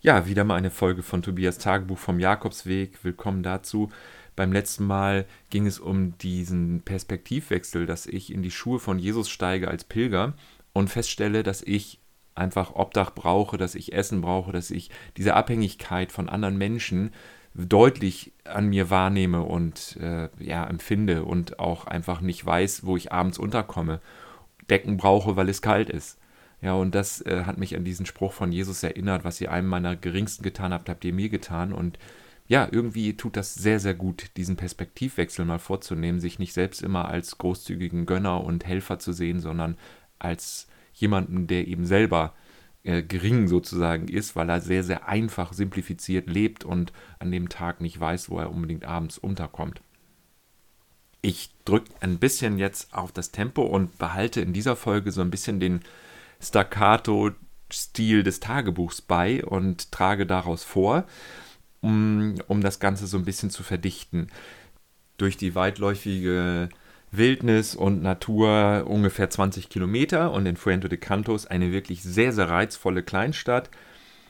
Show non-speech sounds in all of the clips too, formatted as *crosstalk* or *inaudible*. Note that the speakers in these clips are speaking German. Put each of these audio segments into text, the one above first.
Ja, wieder mal eine Folge von Tobias Tagebuch vom Jakobsweg. Willkommen dazu. Beim letzten Mal ging es um diesen Perspektivwechsel, dass ich in die Schuhe von Jesus steige als Pilger und feststelle, dass ich einfach Obdach brauche, dass ich Essen brauche, dass ich diese Abhängigkeit von anderen Menschen deutlich an mir wahrnehme und äh, ja, empfinde und auch einfach nicht weiß, wo ich abends unterkomme. Decken brauche, weil es kalt ist. Ja, und das äh, hat mich an diesen Spruch von Jesus erinnert, was ihr einem meiner Geringsten getan habt, habt ihr mir getan. Und ja, irgendwie tut das sehr, sehr gut, diesen Perspektivwechsel mal vorzunehmen, sich nicht selbst immer als großzügigen Gönner und Helfer zu sehen, sondern als jemanden, der eben selber äh, gering sozusagen ist, weil er sehr, sehr einfach simplifiziert lebt und an dem Tag nicht weiß, wo er unbedingt abends unterkommt. Ich drücke ein bisschen jetzt auf das Tempo und behalte in dieser Folge so ein bisschen den Staccato-Stil des Tagebuchs bei und trage daraus vor, um, um das Ganze so ein bisschen zu verdichten. Durch die weitläufige Wildnis und Natur ungefähr 20 Kilometer und in Fuente de Cantos eine wirklich sehr, sehr reizvolle Kleinstadt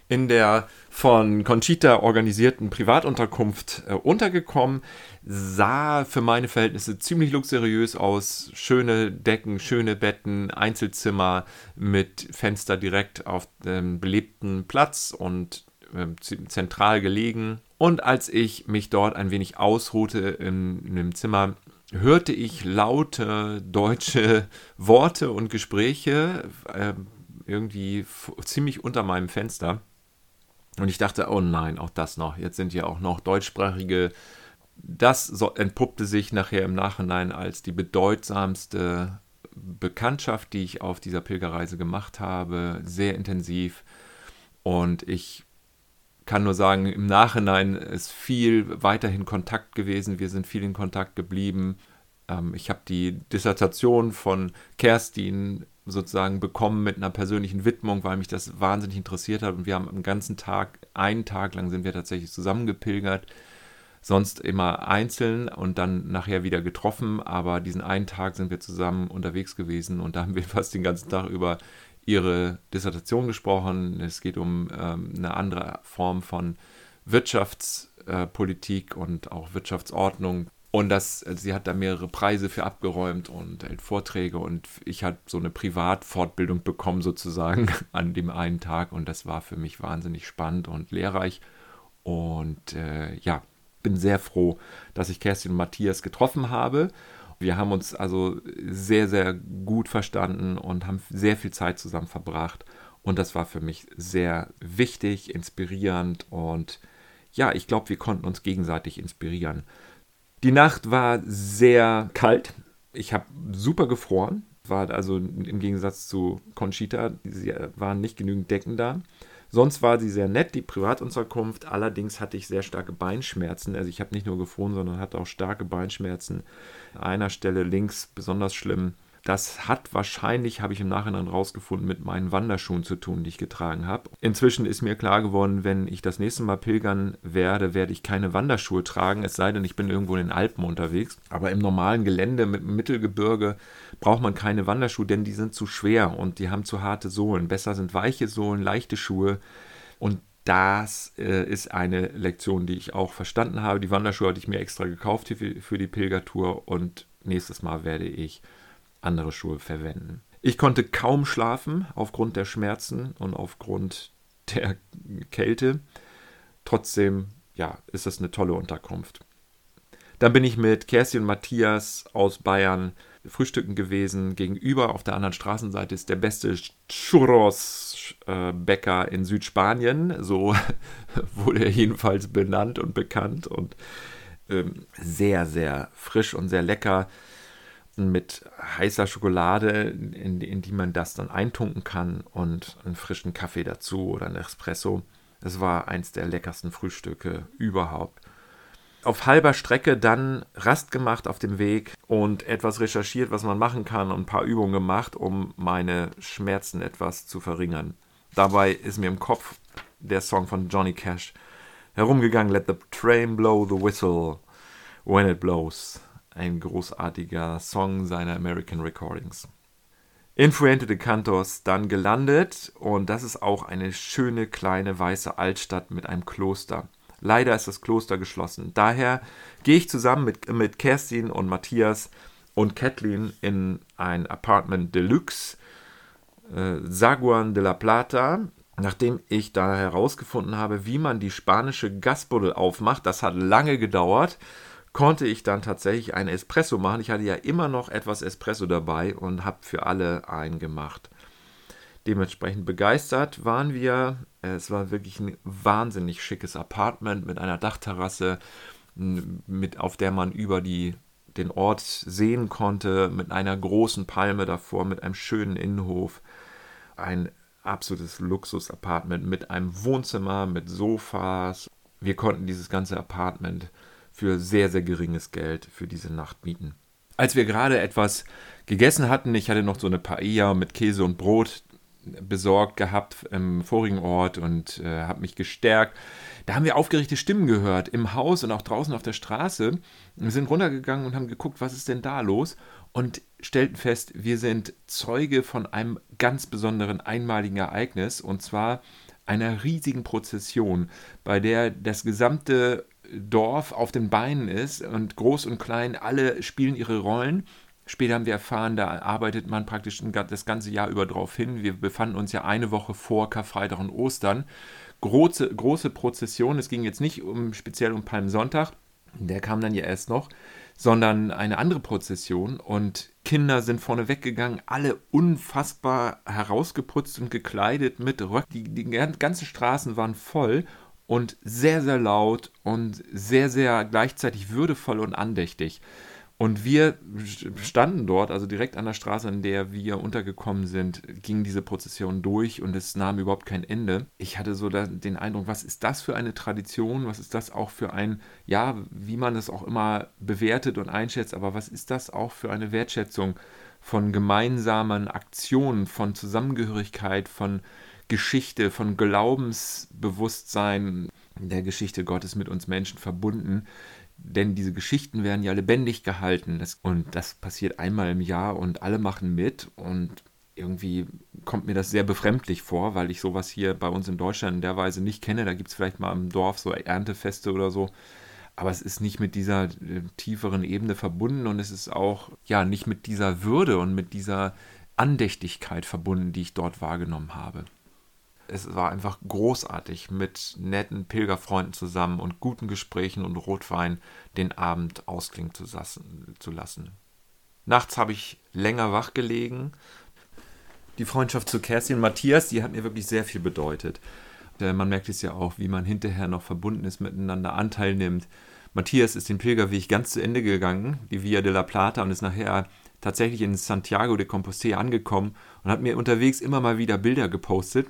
in der von Conchita organisierten Privatunterkunft äh, untergekommen. Sah für meine Verhältnisse ziemlich luxuriös aus. Schöne Decken, schöne Betten, Einzelzimmer mit Fenster direkt auf dem belebten Platz und äh, zentral gelegen. Und als ich mich dort ein wenig ausruhte in, in dem Zimmer, hörte ich laute deutsche Worte und Gespräche äh, irgendwie ziemlich unter meinem Fenster. Und ich dachte, oh nein, auch das noch. Jetzt sind ja auch noch deutschsprachige. Das entpuppte sich nachher im Nachhinein als die bedeutsamste Bekanntschaft, die ich auf dieser Pilgerreise gemacht habe. Sehr intensiv. Und ich kann nur sagen, im Nachhinein ist viel weiterhin Kontakt gewesen. Wir sind viel in Kontakt geblieben. Ähm, ich habe die Dissertation von Kerstin sozusagen bekommen mit einer persönlichen Widmung, weil mich das wahnsinnig interessiert hat. Und wir haben am ganzen Tag, einen Tag lang sind wir tatsächlich zusammengepilgert. Sonst immer einzeln und dann nachher wieder getroffen. Aber diesen einen Tag sind wir zusammen unterwegs gewesen und da haben wir *laughs* fast den ganzen Tag über ihre Dissertation gesprochen. Es geht um ähm, eine andere Form von Wirtschaftspolitik und auch Wirtschaftsordnung und das, also sie hat da mehrere Preise für abgeräumt und hält Vorträge und ich habe so eine Privatfortbildung bekommen sozusagen *laughs* an dem einen Tag und das war für mich wahnsinnig spannend und lehrreich. Und äh, ja, bin sehr froh, dass ich Kerstin und Matthias getroffen habe. Wir haben uns also sehr, sehr gut verstanden und haben sehr viel Zeit zusammen verbracht. Und das war für mich sehr wichtig, inspirierend und ja, ich glaube, wir konnten uns gegenseitig inspirieren. Die Nacht war sehr kalt. Ich habe super gefroren. War also im Gegensatz zu Conchita, sie waren nicht genügend Decken da. Sonst war sie sehr nett, die Privatunterkunft. Allerdings hatte ich sehr starke Beinschmerzen. Also ich habe nicht nur gefroren, sondern hatte auch starke Beinschmerzen. An einer Stelle links besonders schlimm. Das hat wahrscheinlich, habe ich im Nachhinein rausgefunden, mit meinen Wanderschuhen zu tun, die ich getragen habe. Inzwischen ist mir klar geworden, wenn ich das nächste Mal pilgern werde, werde ich keine Wanderschuhe tragen, es sei denn, ich bin irgendwo in den Alpen unterwegs. Aber im normalen Gelände mit dem Mittelgebirge braucht man keine Wanderschuhe, denn die sind zu schwer und die haben zu harte Sohlen. Besser sind weiche Sohlen, leichte Schuhe. Und das äh, ist eine Lektion, die ich auch verstanden habe. Die Wanderschuhe hatte ich mir extra gekauft für, für die Pilgertour und nächstes Mal werde ich andere Schuhe verwenden. Ich konnte kaum schlafen aufgrund der Schmerzen und aufgrund der Kälte. Trotzdem, ja, ist das eine tolle Unterkunft. Dann bin ich mit Kerstin und Matthias aus Bayern frühstücken gewesen. Gegenüber auf der anderen Straßenseite ist der beste Churros-Bäcker in Südspanien. So *laughs* wurde er jedenfalls benannt und bekannt und ähm, sehr, sehr frisch und sehr lecker mit heißer Schokolade, in, in, die man das dann eintunken kann und einen frischen Kaffee dazu oder einen Espresso. Es war eins der leckersten Frühstücke überhaupt. Auf halber Strecke dann Rast gemacht auf dem Weg und etwas recherchiert, was man machen kann und ein paar Übungen gemacht, um meine Schmerzen etwas zu verringern. Dabei ist mir im Kopf der Song von Johnny Cash herumgegangen, Let the train blow the whistle when it blows ein großartiger Song seiner American Recordings. in Fuente de Cantos dann gelandet und das ist auch eine schöne kleine weiße Altstadt mit einem Kloster. Leider ist das Kloster geschlossen. Daher gehe ich zusammen mit, mit Kerstin und Matthias und Kathleen in ein Apartment Deluxe, äh, Saguan de la Plata. Nachdem ich da herausgefunden habe, wie man die spanische Gasbuddel aufmacht, das hat lange gedauert, konnte ich dann tatsächlich ein Espresso machen. Ich hatte ja immer noch etwas Espresso dabei und habe für alle einen gemacht. Dementsprechend begeistert waren wir. Es war wirklich ein wahnsinnig schickes Apartment mit einer Dachterrasse, mit, auf der man über die, den Ort sehen konnte, mit einer großen Palme davor, mit einem schönen Innenhof. Ein absolutes Luxus-Apartment mit einem Wohnzimmer, mit Sofas. Wir konnten dieses ganze Apartment für sehr, sehr geringes Geld für diese Nacht mieten. Als wir gerade etwas gegessen hatten, ich hatte noch so eine Paella mit Käse und Brot, besorgt gehabt im vorigen Ort und äh, habe mich gestärkt. Da haben wir aufgeregte Stimmen gehört im Haus und auch draußen auf der Straße. Wir sind runtergegangen und haben geguckt, was ist denn da los und stellten fest, wir sind Zeuge von einem ganz besonderen einmaligen Ereignis und zwar einer riesigen Prozession, bei der das gesamte Dorf auf den Beinen ist und groß und klein alle spielen ihre Rollen Später haben wir erfahren, da arbeitet man praktisch das ganze Jahr über drauf hin. Wir befanden uns ja eine Woche vor Karfreitag und Ostern. Große, große Prozession. Es ging jetzt nicht um, speziell um Palmsonntag, der kam dann ja erst noch, sondern eine andere Prozession. Und Kinder sind vorne weggegangen, alle unfassbar herausgeputzt und gekleidet mit Röck. Die, die ganzen Straßen waren voll und sehr, sehr laut und sehr, sehr gleichzeitig würdevoll und andächtig. Und wir standen dort, also direkt an der Straße, an der wir untergekommen sind, ging diese Prozession durch und es nahm überhaupt kein Ende. Ich hatte so den Eindruck, was ist das für eine Tradition? Was ist das auch für ein, ja, wie man es auch immer bewertet und einschätzt, aber was ist das auch für eine Wertschätzung von gemeinsamen Aktionen, von Zusammengehörigkeit, von Geschichte, von Glaubensbewusstsein der Geschichte Gottes mit uns Menschen verbunden denn diese Geschichten werden ja lebendig gehalten. Und das passiert einmal im Jahr und alle machen mit. Und irgendwie kommt mir das sehr befremdlich vor, weil ich sowas hier bei uns in Deutschland in der Weise nicht kenne. Da gibt es vielleicht mal im Dorf so Erntefeste oder so. Aber es ist nicht mit dieser äh, tieferen Ebene verbunden und es ist auch ja nicht mit dieser Würde und mit dieser Andächtigkeit verbunden, die ich dort wahrgenommen habe es war einfach großartig, mit netten Pilgerfreunden zusammen und guten Gesprächen und Rotwein den Abend ausklingen zu lassen. Nachts habe ich länger wach gelegen. Die Freundschaft zu Kerstin und Matthias, die hat mir wirklich sehr viel bedeutet. Man merkt es ja auch, wie man hinterher noch verbunden ist, miteinander Anteil nimmt. Matthias ist den Pilgerweg ganz zu Ende gegangen, die Via de la Plata, und ist nachher tatsächlich in Santiago de Compostela angekommen und hat mir unterwegs immer mal wieder Bilder gepostet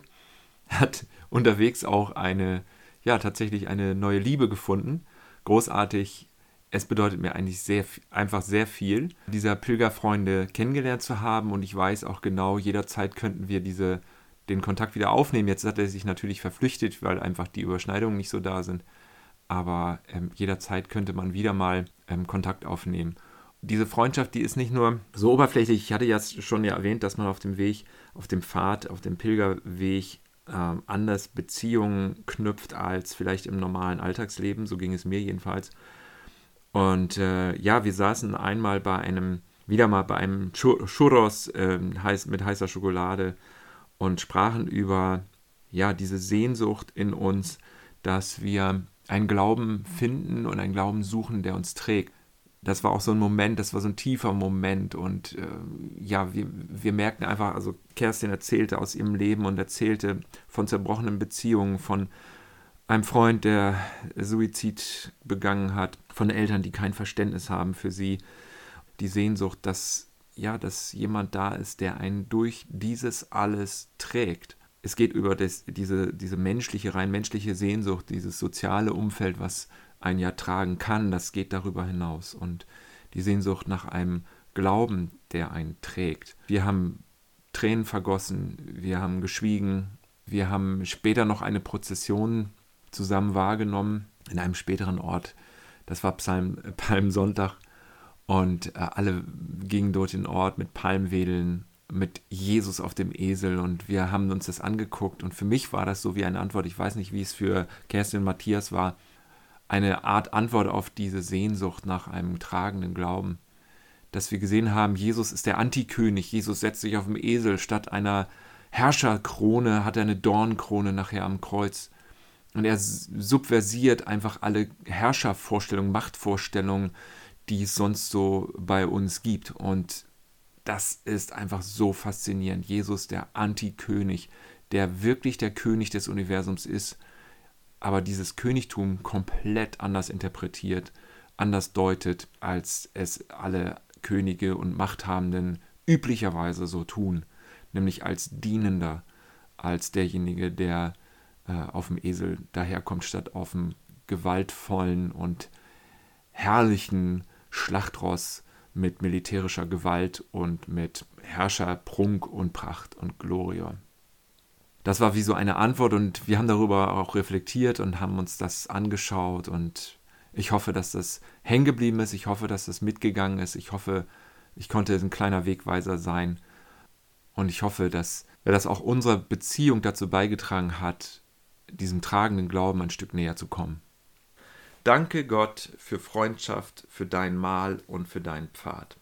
hat unterwegs auch eine, ja, tatsächlich eine neue Liebe gefunden. Großartig. Es bedeutet mir eigentlich sehr, einfach sehr viel, dieser Pilgerfreunde kennengelernt zu haben. Und ich weiß auch genau, jederzeit könnten wir diese, den Kontakt wieder aufnehmen. Jetzt hat er sich natürlich verflüchtet, weil einfach die Überschneidungen nicht so da sind. Aber ähm, jederzeit könnte man wieder mal ähm, Kontakt aufnehmen diese Freundschaft, die ist nicht nur so oberflächlich. Ich hatte ja schon ja erwähnt, dass man auf dem Weg, auf dem Pfad, auf dem Pilgerweg äh, anders Beziehungen knüpft als vielleicht im normalen Alltagsleben. So ging es mir jedenfalls. Und äh, ja, wir saßen einmal bei einem, wieder mal bei einem Churros äh, heiß, mit heißer Schokolade und sprachen über ja, diese Sehnsucht in uns, dass wir einen Glauben finden und einen Glauben suchen, der uns trägt das war auch so ein Moment, das war so ein tiefer Moment und äh, ja, wir, wir merkten einfach, also Kerstin erzählte aus ihrem Leben und erzählte von zerbrochenen Beziehungen, von einem Freund, der Suizid begangen hat, von Eltern, die kein Verständnis haben für sie, die Sehnsucht, dass ja, dass jemand da ist, der einen durch dieses alles trägt. Es geht über das, diese, diese menschliche, rein menschliche Sehnsucht, dieses soziale Umfeld, was ein Jahr tragen kann, das geht darüber hinaus. Und die Sehnsucht nach einem Glauben, der einen trägt. Wir haben Tränen vergossen, wir haben geschwiegen, wir haben später noch eine Prozession zusammen wahrgenommen in einem späteren Ort. Das war Psalm, Palmsonntag. Und äh, alle gingen dort den Ort mit Palmwedeln mit Jesus auf dem Esel und wir haben uns das angeguckt und für mich war das so wie eine Antwort, ich weiß nicht, wie es für Kerstin und Matthias war, eine Art Antwort auf diese Sehnsucht nach einem tragenden Glauben, dass wir gesehen haben, Jesus ist der Antikönig, Jesus setzt sich auf dem Esel, statt einer Herrscherkrone hat er eine Dornkrone nachher am Kreuz. Und er subversiert einfach alle Herrschervorstellungen, Machtvorstellungen, die es sonst so bei uns gibt. Und das ist einfach so faszinierend. Jesus, der Antikönig, der wirklich der König des Universums ist, aber dieses Königtum komplett anders interpretiert, anders deutet, als es alle Könige und Machthabenden üblicherweise so tun, nämlich als Dienender, als derjenige, der äh, auf dem Esel daherkommt, statt auf dem gewaltvollen und herrlichen Schlachtross mit militärischer Gewalt und mit Herrscherprunk und Pracht und Gloria. Das war wie so eine Antwort und wir haben darüber auch reflektiert und haben uns das angeschaut und ich hoffe, dass das hängen geblieben ist, ich hoffe, dass das mitgegangen ist, ich hoffe, ich konnte ein kleiner Wegweiser sein und ich hoffe, dass das auch unsere Beziehung dazu beigetragen hat, diesem tragenden Glauben ein Stück näher zu kommen. Danke Gott für Freundschaft, für dein Mahl und für deinen Pfad.